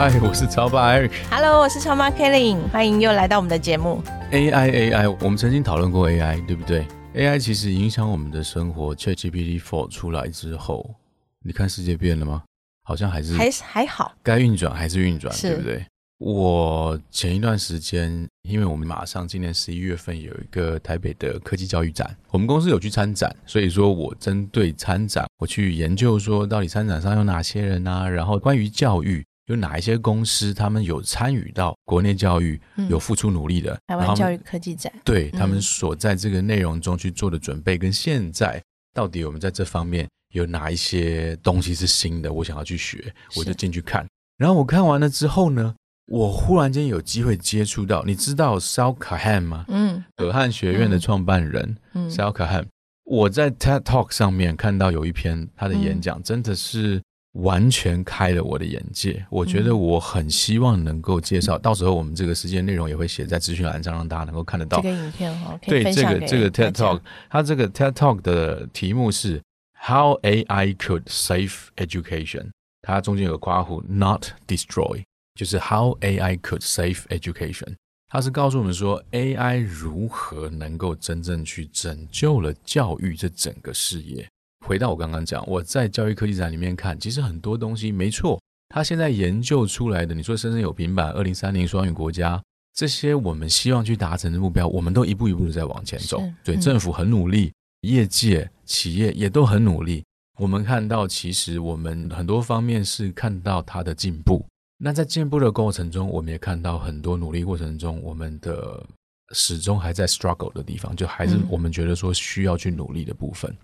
嗨，我是超爸 Eric。Hello，我是超妈 Kelly，欢迎又来到我们的节目。AI AI，我们曾经讨论过 AI，对不对？AI 其实影响我们的生活。ChatGPT Four 出来之后，你看世界变了吗？好像还是还还好，该运转还是运转，对不对？我前一段时间，因为我们马上今年十一月份有一个台北的科技教育展，我们公司有去参展，所以说我针对参展，我去研究说到底参展上有哪些人啊，然后关于教育有哪一些公司，他们有参与到国内教育，嗯。有付出努力的，台湾教育科技展。对他们嗯。所在这个内容中去做的准备，跟现在到底我们在这方面有哪一些东西是新的，我想要去学，我就进去看。然后我看完了之后呢，我忽然间有机会接触到，你知道 Sal Kahan 吗？嗯。可汗学院的嗯。创办人、嗯。Sal Kahan，我在 TED Talk 上面看到有一篇他的演嗯。讲，真的是完全开了我的眼界。我觉得嗯我很希望能够介绍，到时候我们这个时间内容也会写在资讯栏上，让大家能够看得到这。个影片哈，可以对这个这个 TED Talk，它这个 TED Talk 的题目是 How AI could save education。它中间有个括弧，not destroy，就是 How AI could save education。它是告诉我们说，AI 如何能够真正去拯救了教育这整个事业。回到我刚刚讲，我在教育科技展里面看，其实很多东西没错，它现在研究出来的，你说深圳有平板，二零三零双语国家，这些我们希望去达成的目标，我们都一步一步的在往前走。对，嗯政府很努力，业界、企业也都很努力。我们看到，其实我们很多方面是看到它的进步。那在进步的过程中，我们也看到很多努力过程中，我们的始终还在 struggle 的地方，就还是嗯我们觉得说需要去努力的部分。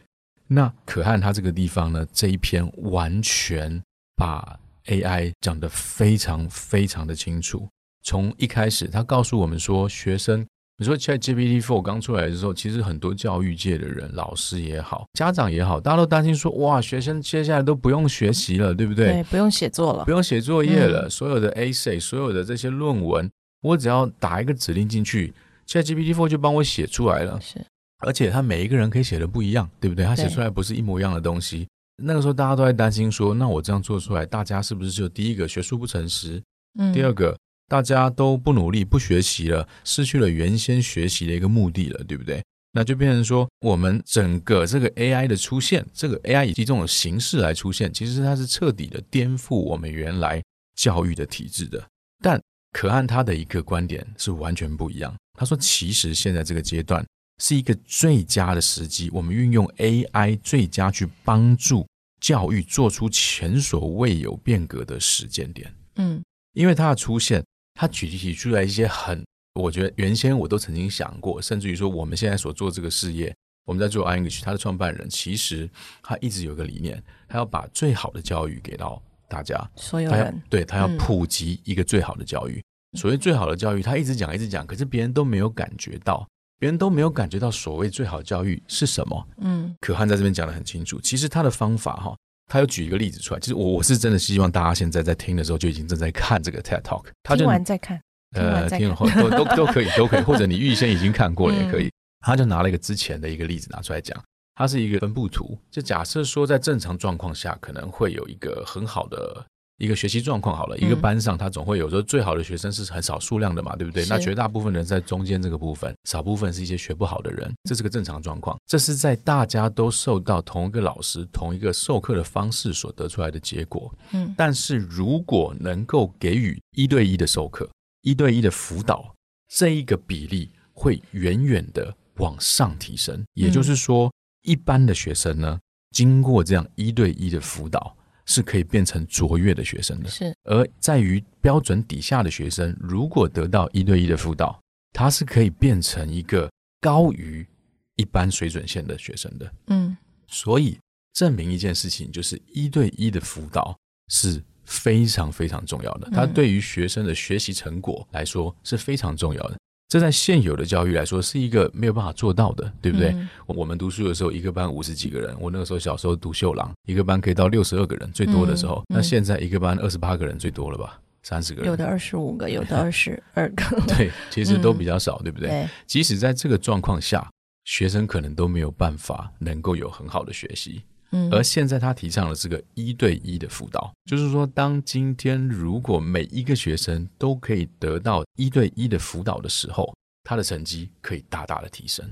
那可汗他这个地方呢，这一篇完全把 AI 讲得非常非常的清楚。从一开始，他告诉我们说，学生，你说 ChatGPT Four 刚出来的时候，其实很多教育界的人，老师也好，家长也好，大家都担心说，哇，学生接下来都不用学习了，对不对？对，不用写作了不。用写作业了，嗯所有的 essay，所有的这些论文，我只要打一个指令进去 ChatGPT Four 就帮我写出来了。是，而且他每一个人可以写的不一样，对不对？他写出来不是一模一样的东西。那个时候大家都在担心说，那我这样做出来，大家是不是就第一个学术不诚实？嗯第二个，大家都不努力、不学习了，失去了原先学习的一个目的了，对不对？那就变成说，我们整个这个 AI 的出现，这个 AI 以及这种形式来出现，其实它是彻底的颠覆我们原来教育的体制的。但可汗他的一个观点是完全不一样。他说，其实现在这个阶段是一个最佳的时机，我们运用 AI 最佳去帮助教育做出前所未有变革的时间点。嗯因为它的出现，它举提出来一些很，我觉得原先我都曾经想过，甚至于说我们现在所做这个事业，我们在做 English，它的创办人其实他一直有个理念，他要把最好的教育给到大家，所有人对他要嗯普及一个最好的教育。所谓最好的教育，他一直讲一直讲，可是别人都没有感觉到，别人都没有感觉到所谓最好的教育是什么。嗯可汗在这边讲的很清楚，其实他的方法哈，他有举一个例子出来。其实我我是真的希望大家现在在听的时候就已经正在看这个 TED Talk，他就听完再看，听呃听了看。后都都都可以都可以，或者你预先已经看过了 也可以。嗯他就拿了一个之前的一个例子拿出来讲，它是一个分布图，就假设说在正常状况下可能会有一个很好的。一个学习状况好了，一个嗯班上他总会有时候最好的学生是很少数量的嘛，对不对？那绝大部分人在中间这个部分，少部分是一些学不好的人，这是个正常状况。这是在大家都受到同一个老师、同一个授课的方式所得出来的结果。嗯但是如果能够给予一对一的授课、一对一的辅导，这一个比例会远远的往上提升。也就是说，一般的学生呢，经过这样一对一的辅导，是可以变成卓越的学生的。是而在于标准底下的学生，如果得到一对一的辅导，他是可以变成一个高于一般水准线的学生的。嗯所以证明一件事情，就是一对一的辅导是非常非常重要的，它对于学生的学习成果来说是非常重要的。这在现有的教育来说是一个没有办法做到的，对不对？我们读书的时候，一个班五十几个人，我那个时候小时候读秀朗，一个班可以到六十二个人，最多的时候。那现在一个班二十八个人最多了吧？三十个人，有的二十五个，有的二十二个，对，其实都比较少，对不对？即使在这个状况下，学生可能都没有办法能够有很好的学习。而现在他提倡的是个一对一的辅导，就是说，当今天如果每一个学生都可以得到一对一的辅导的时候，他的成绩可以大大的提升。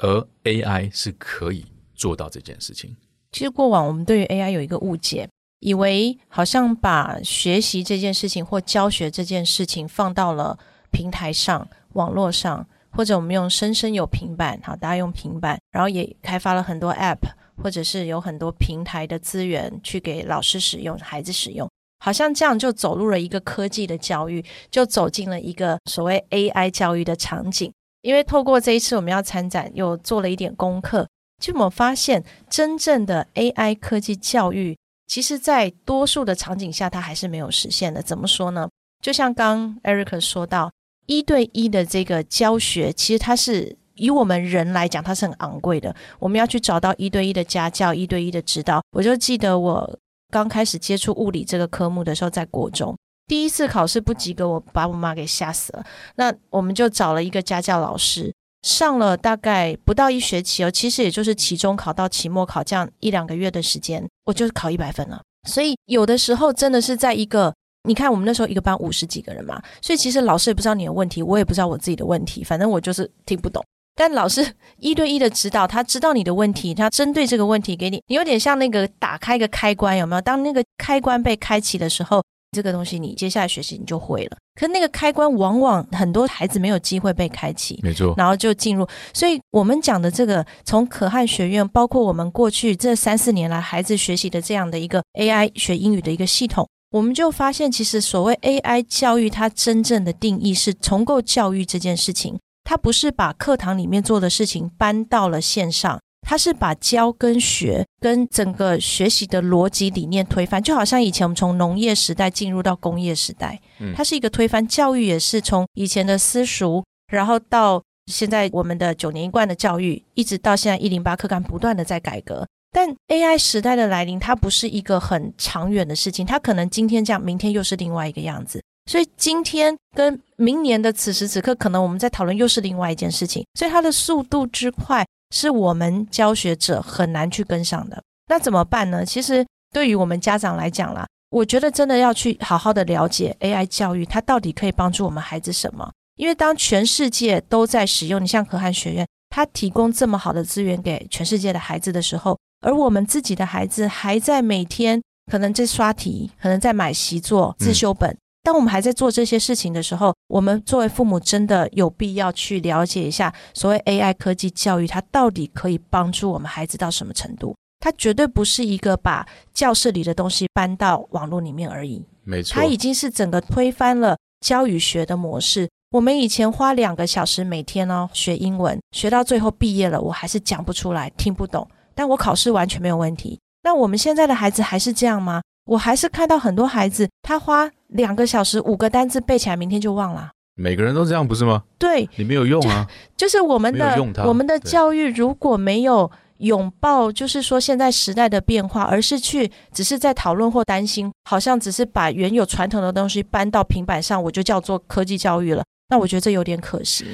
而 AI 是可以做到这件事情。其实过往我们对于 AI 有一个误解，以为好像把学习这件事情或教学这件事情放到了平台上、网络上，或者我们用生生有平板，好，大家用平板，然后也开发了很多 App。或者是有很多平台的资源去给老师使用、孩子使用，好像这样就走入了一个科技的教育，就走进了一个所谓 AI 教育的场景。因为透过这一次我们要参展，又做了一点功课，就我们发现，真正的 AI 科技教育，其实在多数的场景下，它还是没有实现的。怎么说呢？就像刚 Eric 说到，一对一的这个教学，其实它是。以我们人来讲，它是很昂贵的。我们要去找到一对一的家教、一对一的指导。我就记得我刚开始接触物理这个科目的时候，在国中第一次考试不及格，我把我妈给吓死了。那我们就找了一个家教老师，上了大概不到一学期哦，其实也就是期中考到期末考这样一两个月的时间，我就考一百分了。所以有的时候真的是在一个，你看我们那时候一个班五十几个人嘛，所以其实老师也不知道你的问题，我也不知道我自己的问题，反正我就是听不懂。但老师一对一的指导，他知道你的问题，他针对这个问题给你，你有点像那个打开一个开关，有没有？当那个开关被开启的时候，这个东西你接下来学习你就会了。可那个开关往往很多孩子没有机会被开启，没错，然后就进入。所以我们讲的这个，从可汗学院，包括我们过去这三四年来孩子学习的这样的一个 AI 学英语的一个系统，我们就发现，其实所谓 AI 教育，它真正的定义是重构教育这件事情。他不是把课堂里面做的事情搬到了线上，他是把教跟学跟整个学习的逻辑理念推翻，就好像以前我们从农业时代进入到工业时代，它是一个推翻。教育也是从以前的私塾，然后到现在我们的九年一贯的教育，一直到现在一零八课纲不断的在改革。但 AI 时代的来临，它不是一个很长远的事情，它可能今天这样，明天又是另外一个样子。所以今天跟明年的此时此刻，可能我们在讨论又是另外一件事情。所以它的速度之快，是我们教学者很难去跟上的。那怎么办呢？其实对于我们家长来讲啦，我觉得真的要去好好的了解 AI 教育，它到底可以帮助我们孩子什么？因为当全世界都在使用，你像可汗学院，它提供这么好的资源给全世界的孩子的时候，而我们自己的孩子还在每天可能在刷题，可能在买习作、自修本。当我们还在做这些事情的时候，我们作为父母真的有必要去了解一下所谓 AI 科技教育，它到底可以帮助我们孩子到什么程度？它绝对不是一个把教室里的东西搬到网络里面而已。没错，它已经是整个推翻了教与学的模式。我们以前花两个小时每天哦学英文，学到最后毕业了，我还是讲不出来，听不懂，但我考试完全没有问题。那我们现在的孩子还是这样吗？我还是看到很多孩子，他花两个小时五个单字背起来，明天就忘了。每个人都这样，不是吗？对，你没有用啊。就是我们的我们的教育如果没有拥抱，就是说现在时代的变化，而是去只是在讨论或担心，好像只是把原有传统的东西搬到平板上，我就叫做科技教育了。那我觉得这有点可惜。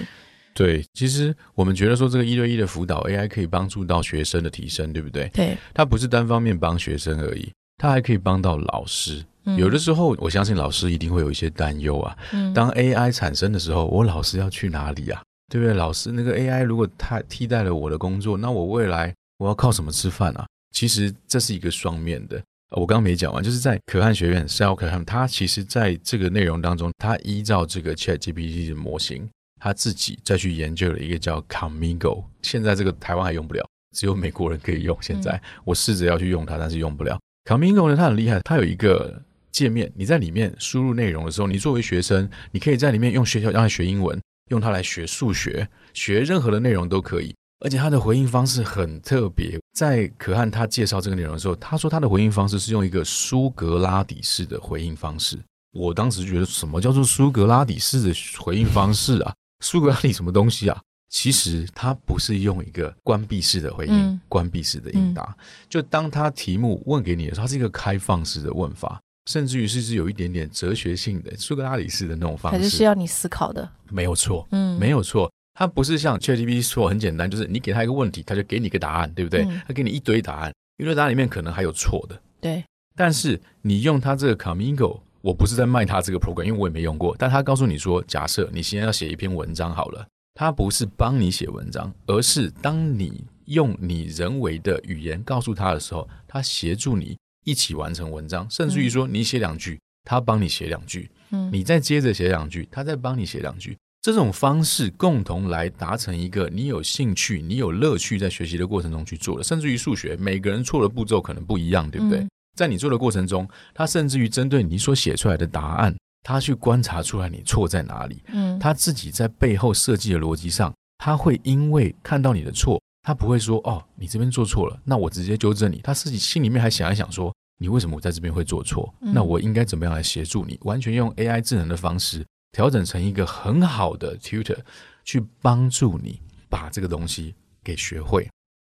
对，其实我们觉得说这个一对一的辅导 AI 可以帮助到学生的提升，对不对？对，它不是单方面帮学生而已。它还可以帮到老师，有的时候我相信老师一定会有一些担忧啊。当 AI 产生的时候，我老师要去哪里啊？对不对？老师那个 AI 如果它替代了我的工作，那我未来我要靠什么吃饭啊？其实这是一个双面的。我刚刚没讲完，就是在可汗学院 s e l 可汗，他其实在这个内容当中，他依照这个 ChatGPT 的模型，他自己再去研究了一个叫 Comigo。现在这个台湾还用不了，只有美国人可以用。现在我试着要去用它，但是用不了。Comingo 呢，它很厉害，它有一个界面，你在里面输入内容的时候，你作为学生，你可以在里面用学校让它学英文，用它来学数学，学任何的内容都可以。而且它的回应方式很特别。在可汗他介绍这个内容的时候，他说他的回应方式是用一个苏格拉底式的回应方式。我当时觉得什么叫做苏格拉底式的回应方式啊？苏格拉底什么东西啊？其实它不是用一个关闭式的回应，关闭式的应答。就当他题目问给你的时候，它是一个开放式的问法，甚至于是是有一点点哲学性的苏格拉底式的那种方式，还是需要你思考的。没有错，嗯，没有错。它不是像 ChatGPT 说很简单，就是你给他一个问题，他就给你一个答案，对不对？他给你一堆答案，一堆答案里面可能还有错的。对。但是你用它这个 Comingo，我不是在卖他这个 program，因为我也没用过。但他告诉你说，假设你现在要写一篇文章好了，他不是帮你写文章，而是当你用你人为的语言告诉他的时候，他协助你一起完成文章，甚至于说你写两句，他帮你写两句，嗯，你再接着写两句，他再帮你写两句。这种方式共同来达成一个你有兴趣、你有乐趣在学习的过程中去做的，甚至于数学，每个人错的步骤可能不一样，对不对？在你做的过程中，他甚至于针对你所写出来的答案，他去观察出来你错在哪里。嗯，他自己在背后设计的逻辑上，他会因为看到你的错，他不会说哦，你这边做错了，那我直接纠正你。他自己心里面还想一想说，你为什么我在这边会做错？那我应该怎么样来协助你？完全用 AI 智能的方式。调整成一个很好的 tutor，去帮助你把这个东西给学会。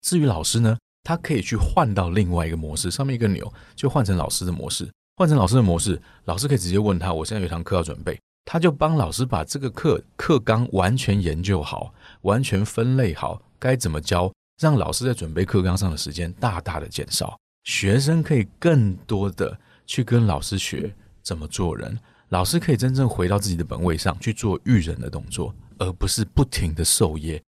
至于老师呢，他可以去换到另外一个模式，上面一个钮就换成老师的模式，换成老师的模式，老师可以直接问他：“我现在有一堂课要准备。”他就帮老师把这个课课纲完全研究好，完全分类好，该怎么教，让老师在准备课纲上的时间大大的减少，学生可以更多的去跟老师学怎么做人。老师可以真正回到自己的本位上去做育人的动作，而不是不停的授业。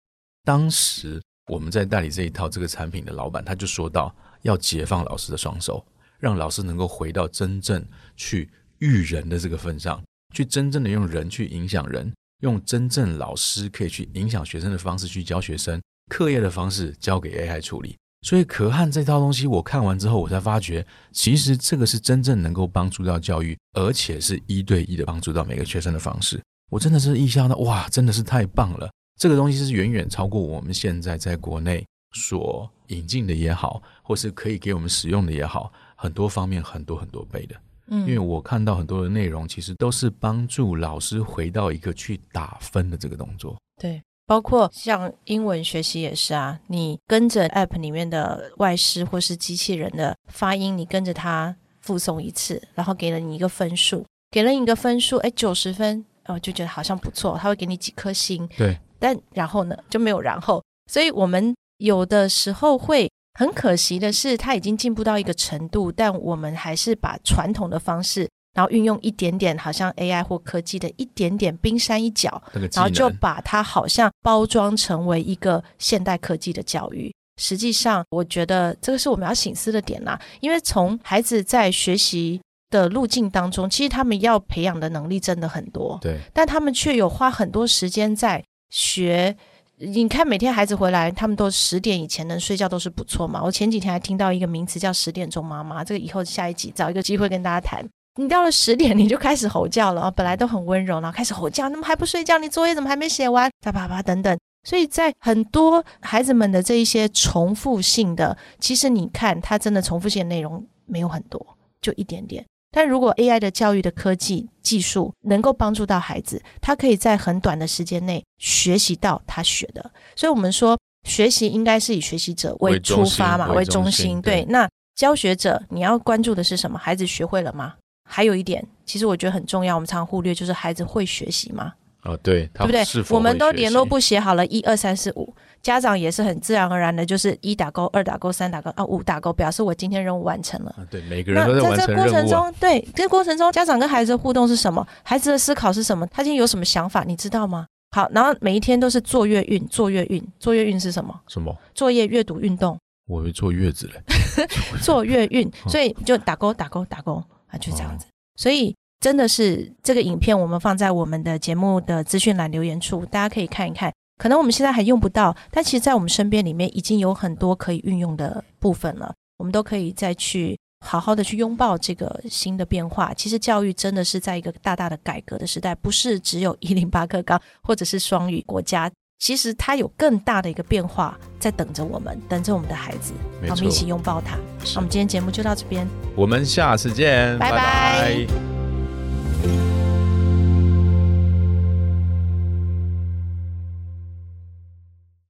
当时我们在代理这一套这个产品的老板，他就说到要解放老师的双手，让老师能够回到真正去育人的这个份上，去真正的用人去影响人，用真正老师可以去影响学生的方式去教学生，课业的方式交给 AI 处理。所以可汗这套东西，我看完之后，我才发觉，其实这个是真正能够帮助到教育，而且是一对一的帮助到每个学生的方式。我真的是意想到，哇，真的是太棒了！这个东西是远远超过我们现在在国内所引进的也好，或是可以给我们使用的也好，很多方面很多很多倍的。嗯，因为我看到很多的内容，其实都是帮助老师回到一个去打分的这个动作。对。包括像英文学习也是啊，你跟着 App 里面的外师或是机器人的发音，你跟着它复诵一次，然后给了你一个分数，给了你一个分数，哎，九十分，哦，就觉得好像不错，他会给你几颗星。对，但然后呢就没有然后，所以我们有的时候会很可惜的是，它已经进步到一个程度，但我们还是把传统的方式。然后运用一点点，好像 AI 或科技的一点点冰山一角，然后就把它好像包装成为一个现代科技的教育。实际上，我觉得这个是我们要醒思的点啦。因为从孩子在学习的路径当中，其实他们要培养的能力真的很多，对，但他们却有花很多时间在学。你看，每天孩子回来，他们都十点以前能睡觉都是不错嘛。我前几天还听到一个名词叫“十点钟妈妈”，这个以后下一集找一个机会跟大家谈。你到了十点，你就开始吼叫了本来都很温柔，然后开始吼叫，那么还不睡觉？你作业怎么还没写完？叭叭叭等等。所以在很多孩子们的这一些重复性的，其实你看，他真的重复性的内容没有很多，就一点点。但如果 AI 的教育的科技技术能够帮助到孩子，他可以在很短的时间内学习到他学的。所以我们说，学习应该是以学习者为出发嘛，为中心。对，那教学者你要关注的是什么？孩子学会了吗？还有一点，其实我觉得很重要，我们常常忽略，就是孩子会学习吗？哦，对，对不对？我们都联络簿写好了，一二三四五，家长也是很自然而然的，就是一打勾，二打勾，三打勾，啊，五打勾，表示我今天任务完成了。对，每个人都在完成过程中，对，这过程中，家长跟孩子的互动是什么？孩子的思考是什么？他今天有什么想法？你知道吗？好，然后每一天都是坐月运，坐月运，坐月运是什么？什么？作业、阅读、运动。我会坐月子嘞。坐月运，所以就打勾，打勾，打勾啊，就这样子。所以真的是这个影片，我们放在我们的节目的资讯栏留言处，大家可以看一看。可能我们现在还用不到，但其实，在我们身边里面已经有很多可以运用的部分了。我们都可以再去好好的去拥抱这个新的变化。其实教育真的是在一个大大的改革的时代，不是只有 一零八课纲或者是双语国家其实它有更大的一个变化在等着我们，等着我们的孩子，我们一起，拥抱它。那我们今天节目就到这边。我们下次见，拜拜拜